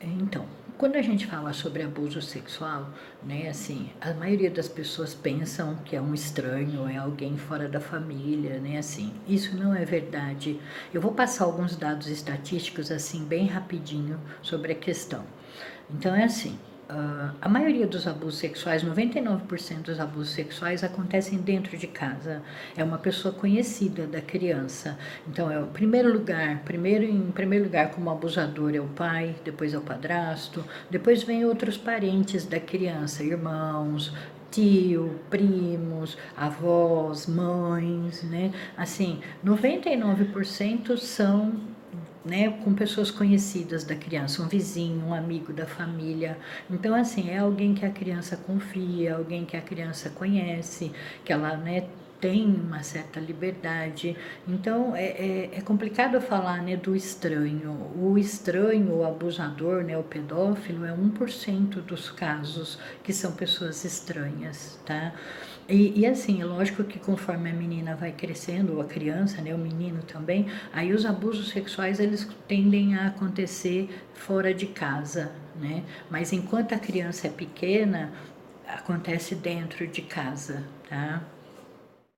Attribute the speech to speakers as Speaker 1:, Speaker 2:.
Speaker 1: Então, quando a gente fala sobre abuso sexual, né, assim, a maioria das pessoas pensam que é um estranho, é alguém fora da família, né, assim. Isso não é verdade. Eu vou passar alguns dados estatísticos assim bem rapidinho sobre a questão. Então é assim, Uh, a maioria dos abusos sexuais, 99% dos abusos sexuais acontecem dentro de casa. É uma pessoa conhecida da criança. Então, é o primeiro lugar, primeiro em primeiro lugar como abusador é o pai, depois é o padrasto, depois vem outros parentes da criança, irmãos, tio, primos, avós, mães, né? Assim, 99% são né, com pessoas conhecidas da criança, um vizinho, um amigo da família. Então, assim, é alguém que a criança confia, alguém que a criança conhece, que ela, né, tem uma certa liberdade. Então é, é, é, complicado falar né, do estranho. O estranho, o abusador, né, o pedófilo, é 1% dos casos que são pessoas estranhas, tá? E, e, assim, é lógico que conforme a menina vai crescendo, ou a criança, né, o menino também, aí os abusos sexuais eles tendem a acontecer fora de casa, né? Mas enquanto a criança é pequena, acontece dentro de casa, tá?